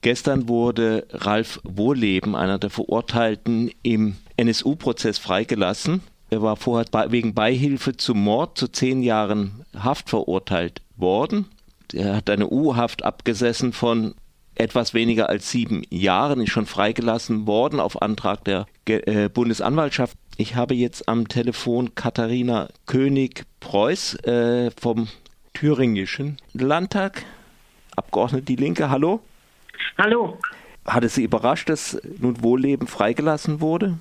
Gestern wurde Ralf Wohleben, einer der Verurteilten, im NSU-Prozess freigelassen. Er war vorher wegen Beihilfe zum Mord zu zehn Jahren Haft verurteilt worden. Er hat eine U-Haft abgesessen von etwas weniger als sieben Jahren, ist schon freigelassen worden auf Antrag der äh, Bundesanwaltschaft. Ich habe jetzt am Telefon Katharina König-Preuß äh, vom Thüringischen Landtag, Abgeordnete Die Linke. Hallo. Hallo. Hat es Sie überrascht, dass nun Wohlleben freigelassen wurde?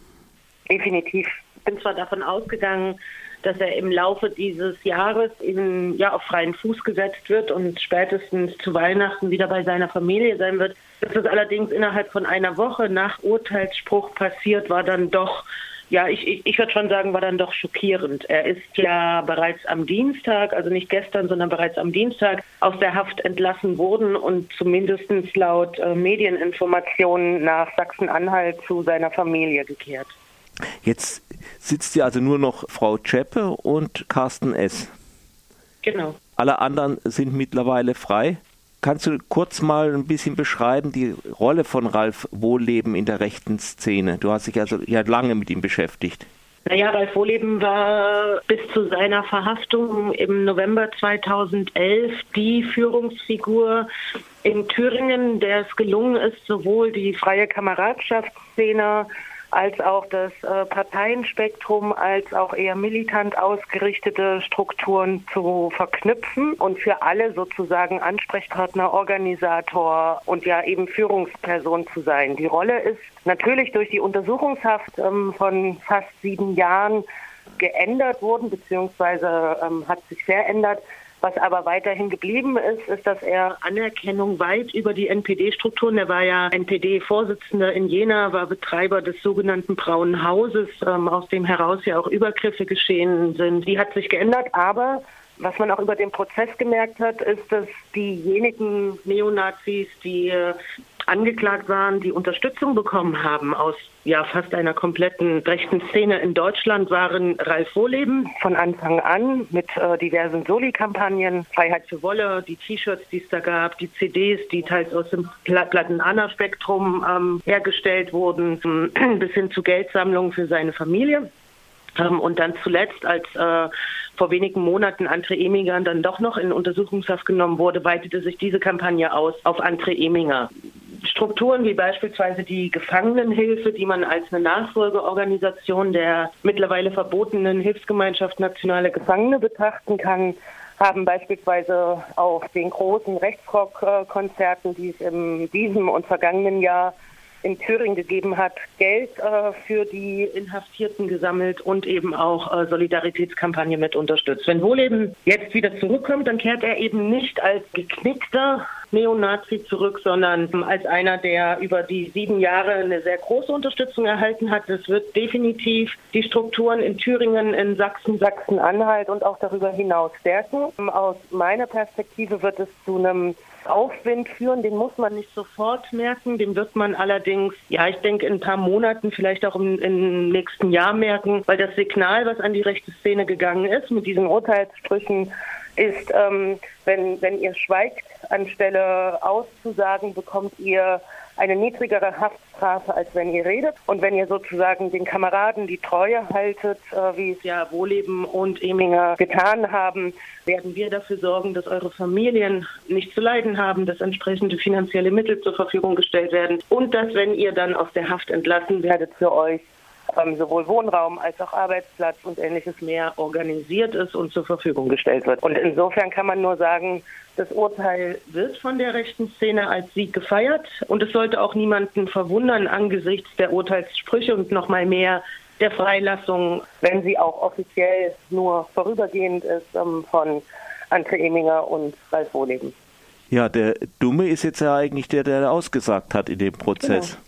Definitiv. Ich bin zwar davon ausgegangen, dass er im Laufe dieses Jahres in, ja, auf freien Fuß gesetzt wird und spätestens zu Weihnachten wieder bei seiner Familie sein wird. Dass das allerdings innerhalb von einer Woche nach Urteilsspruch passiert, war dann doch ja, ich, ich, ich würde schon sagen, war dann doch schockierend. Er ist ja bereits am Dienstag, also nicht gestern, sondern bereits am Dienstag aus der Haft entlassen worden und zumindest laut äh, Medieninformationen nach Sachsen-Anhalt zu seiner Familie gekehrt. Jetzt sitzt hier also nur noch Frau Czeppe und Carsten S. Genau. Alle anderen sind mittlerweile frei. Kannst du kurz mal ein bisschen beschreiben, die Rolle von Ralf Wohleben in der rechten Szene? Du hast dich also ja lange mit ihm beschäftigt. Naja, Ralf Wohleben war bis zu seiner Verhaftung im November 2011 die Führungsfigur in Thüringen, der es gelungen ist, sowohl die freie Kameradschaftsszene als auch das äh, Parteienspektrum, als auch eher militant ausgerichtete Strukturen zu verknüpfen und für alle sozusagen Ansprechpartner, Organisator und ja eben Führungsperson zu sein. Die Rolle ist natürlich durch die Untersuchungshaft ähm, von fast sieben Jahren geändert worden, beziehungsweise ähm, hat sich verändert. Was aber weiterhin geblieben ist, ist, dass er Anerkennung weit über die NPD-Strukturen, er war ja NPD-Vorsitzender in Jena, war Betreiber des sogenannten Braunen Hauses, ähm, aus dem heraus ja auch Übergriffe geschehen sind. Die hat sich geändert, aber was man auch über den Prozess gemerkt hat, ist, dass diejenigen Neonazis, die äh, angeklagt waren, die Unterstützung bekommen haben aus ja fast einer kompletten rechten Szene in Deutschland, waren Ralf Wohleben von Anfang an mit äh, diversen Soli-Kampagnen, Freiheit für Wolle, die T-Shirts, die es da gab, die CDs, die teils aus dem Platten-Anna-Spektrum ähm, hergestellt wurden, bis hin zu Geldsammlungen für seine Familie. Ähm, und dann zuletzt, als äh, vor wenigen Monaten André Eminger dann doch noch in Untersuchungshaft genommen wurde, weitete sich diese Kampagne aus auf André Eminger. Strukturen wie beispielsweise die Gefangenenhilfe, die man als eine Nachfolgeorganisation der mittlerweile verbotenen Hilfsgemeinschaft Nationale Gefangene betrachten kann, haben beispielsweise auf den großen Rechtsrock-Konzerten, die es in diesem und vergangenen Jahr in Thüringen gegeben hat, Geld äh, für die Inhaftierten gesammelt und eben auch äh, Solidaritätskampagne mit unterstützt. Wenn Wohleben jetzt wieder zurückkommt, dann kehrt er eben nicht als geknickter Neonazi zurück, sondern als einer, der über die sieben Jahre eine sehr große Unterstützung erhalten hat. Das wird definitiv die Strukturen in Thüringen, in Sachsen, Sachsen-Anhalt und auch darüber hinaus stärken. Aus meiner Perspektive wird es zu einem Aufwind führen, den muss man nicht sofort merken, den wird man allerdings, ja, ich denke, in ein paar Monaten, vielleicht auch im, im nächsten Jahr merken, weil das Signal, was an die rechte Szene gegangen ist, mit diesen Urteilssprüchen, ist, ähm, wenn, wenn ihr schweigt, anstelle auszusagen, bekommt ihr eine niedrigere Haftstrafe, als wenn ihr redet. Und wenn ihr sozusagen den Kameraden die Treue haltet, äh, wie es ja Wohleben und Eminger getan haben, werden wir dafür sorgen, dass eure Familien nicht zu leiden haben, dass entsprechende finanzielle Mittel zur Verfügung gestellt werden und dass, wenn ihr dann aus der Haft entlassen werdet, für euch ähm, sowohl Wohnraum als auch Arbeitsplatz und ähnliches mehr organisiert ist und zur Verfügung gestellt wird. Und insofern kann man nur sagen, das Urteil wird von der rechten Szene als Sieg gefeiert und es sollte auch niemanden verwundern angesichts der Urteilssprüche und noch mal mehr der Freilassung, wenn sie auch offiziell nur vorübergehend ist, ähm, von Ante Eminger und Ralf Wohleben. Ja, der Dumme ist jetzt ja eigentlich der, der ausgesagt hat in dem Prozess. Genau.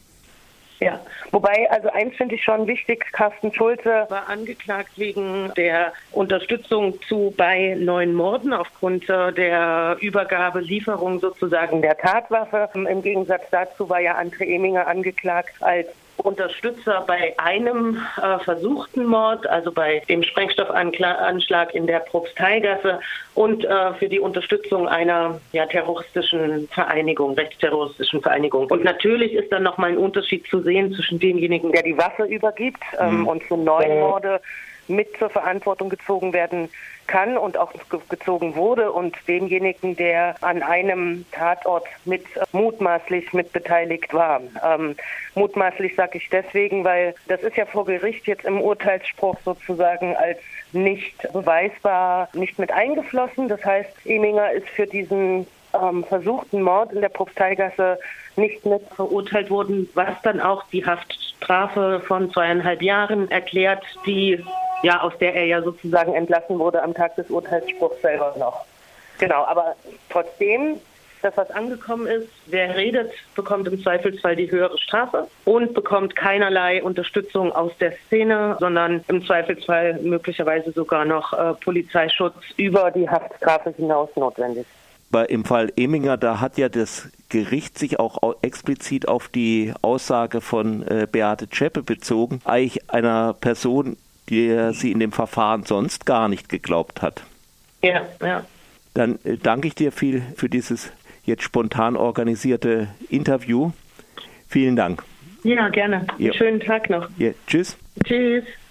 Ja, wobei, also eins finde ich schon wichtig, Carsten Schulze war angeklagt wegen der Unterstützung zu bei neuen Morden aufgrund äh, der Übergabe, Lieferung sozusagen der Tatwaffe. Im Gegensatz dazu war ja André Eminger angeklagt als Unterstützer bei einem äh, versuchten Mord, also bei dem Sprengstoffanschlag in der Propsteigasse und äh, für die Unterstützung einer ja, terroristischen Vereinigung, rechtsterroristischen Vereinigung. Und natürlich ist dann nochmal ein Unterschied zu sehen zwischen demjenigen, der die Waffe übergibt ähm, mhm. und für neun Morde mit zur Verantwortung gezogen werden kann und auch gezogen wurde und demjenigen, der an einem Tatort mit mutmaßlich mit beteiligt war. Ähm, mutmaßlich sage ich deswegen, weil das ist ja vor Gericht jetzt im Urteilsspruch sozusagen als nicht beweisbar nicht mit eingeflossen. Das heißt, Eminger ist für diesen ähm, versuchten Mord in der Propsteigasse nicht mit verurteilt worden, was dann auch die Haftstrafe von zweieinhalb Jahren erklärt, die ja, aus der er ja sozusagen entlassen wurde am Tag des Urteilsspruchs selber noch. Genau, aber trotzdem, das, was angekommen ist, wer redet, bekommt im Zweifelsfall die höhere Strafe und bekommt keinerlei Unterstützung aus der Szene, sondern im Zweifelsfall möglicherweise sogar noch äh, Polizeischutz über die Haftstrafe hinaus notwendig. Bei, Im Fall Eminger, da hat ja das Gericht sich auch explizit auf die Aussage von äh, Beate Zschäpe bezogen, eigentlich einer Person, der sie in dem Verfahren sonst gar nicht geglaubt hat. Ja, ja. Dann äh, danke ich dir viel für dieses jetzt spontan organisierte Interview. Vielen Dank. Ja, gerne. Ja. Schönen Tag noch. Ja, tschüss. Tschüss.